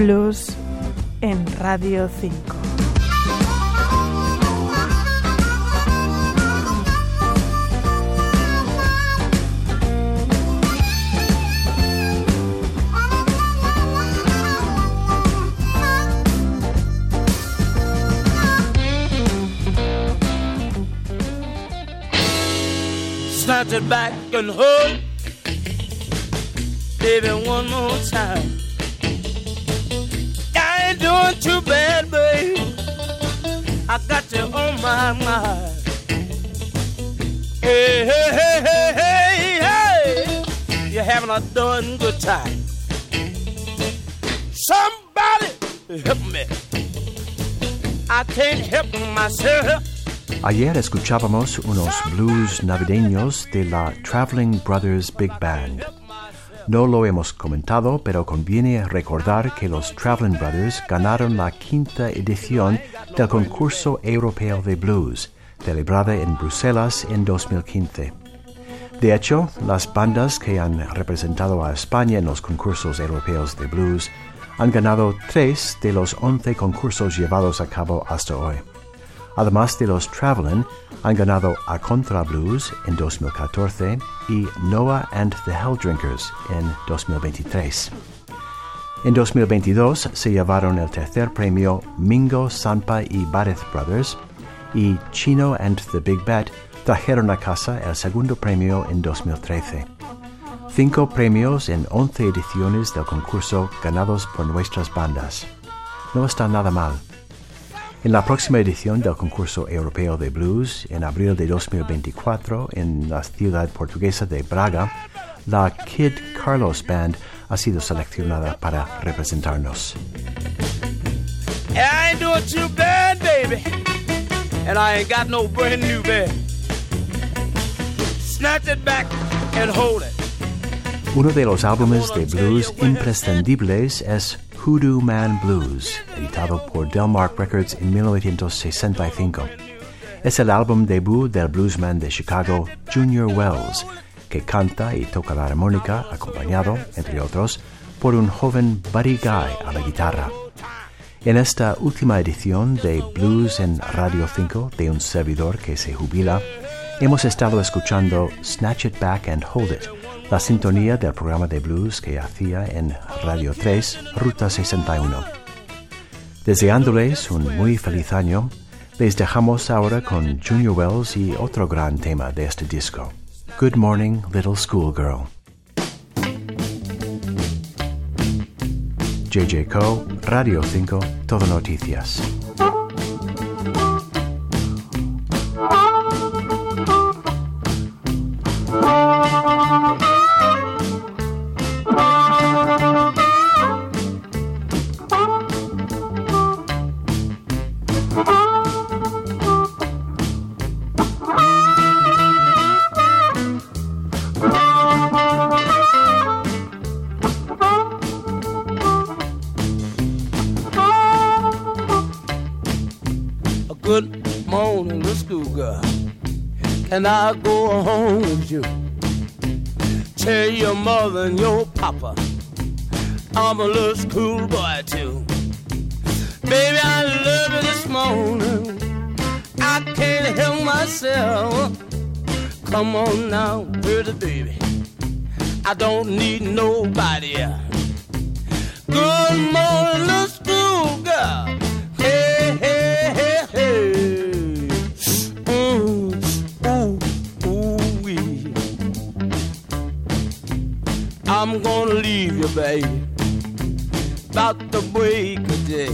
Blues en Radio 5. Snatch it back and hold, baby, one more time. Doing too bad, babe. I got you on my mind. Hey, hey, hey, hey, hey, hey. You're having a darn good time. Somebody help me. I can't help myself. Ayer escuchábamos unos blues navideños de la Traveling Brothers Big Band. No lo hemos comentado, pero conviene recordar que los Traveling Brothers ganaron la quinta edición del concurso europeo de blues, celebrada en Bruselas en 2015. De hecho, las bandas que han representado a España en los concursos europeos de blues han ganado tres de los once concursos llevados a cabo hasta hoy. Además de los Travelin', han ganado A Contra Blues en 2014 y Noah and the Helldrinkers en 2023. En 2022 se llevaron el tercer premio Mingo, Sampa y Bareth Brothers y Chino and the Big Bet trajeron a casa el segundo premio en 2013. Cinco premios en 11 ediciones del concurso ganados por nuestras bandas. No está nada mal. En la próxima edición del concurso europeo de blues, en abril de 2024, en la ciudad portuguesa de Braga, la Kid Carlos Band ha sido seleccionada para representarnos. I ain't doing too bad, baby. And I ain't got no brand new bed. Snatch it back and hold it. Uno de los álbumes de blues imprescindibles es Hoodoo Man Blues, editado por Delmark Records en 1965. Es el álbum debut del bluesman de Chicago, Junior Wells, que canta y toca la armónica, acompañado, entre otros, por un joven Buddy Guy a la guitarra. En esta última edición de Blues en Radio 5 de un servidor que se jubila, hemos estado escuchando Snatch It Back and Hold It, la sintonía del programa de blues que hacía en Radio 3, Ruta 61. Deseándoles un muy feliz año, les dejamos ahora con Junior Wells y otro gran tema de este disco, Good Morning Little Schoolgirl. JJ Co, Radio 5, Todo Noticias. Morning, little schoolgirl. Can I go home with you? Tell your mother and your papa I'm a little schoolboy too. Baby, I love you this morning. I can't help myself. Come on now, pretty baby. I don't need nobody. Good morning, about the break of day.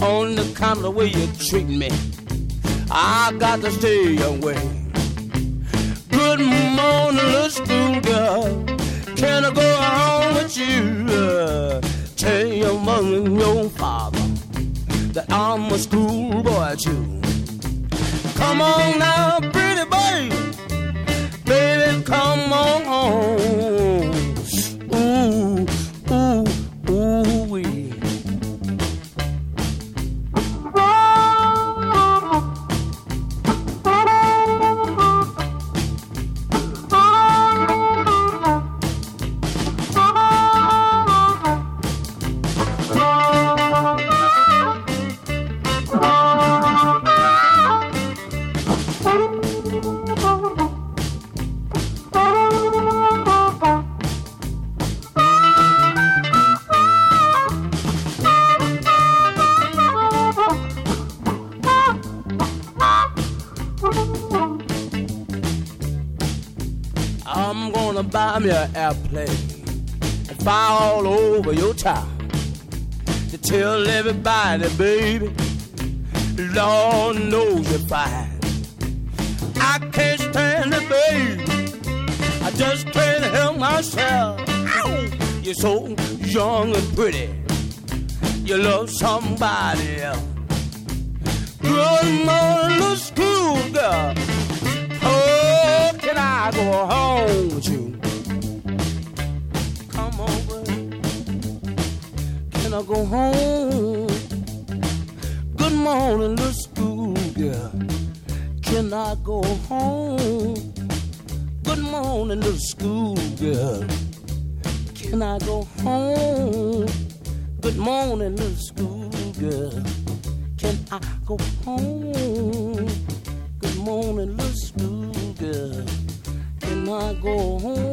On the count of way you treat me, I got to stay away. Good morning, little schoolgirl. Can I go home with you? Tell your mother and your father that I'm a schoolboy too. Come on now, pretty baby, baby, come on buy me an airplane and fly all over your town to tell everybody, baby, Lord knows you're fine. I can't stand it, baby. I just can't help myself. You're so young and pretty. You love somebody else. Good morning, school girl. Oh, can I go home Go home? Good morning, little school girl. Can I go home? Good morning, little school girl. Can I go home? Good morning, little school girl. Can I go home? Good morning, little school girl. Can I go home?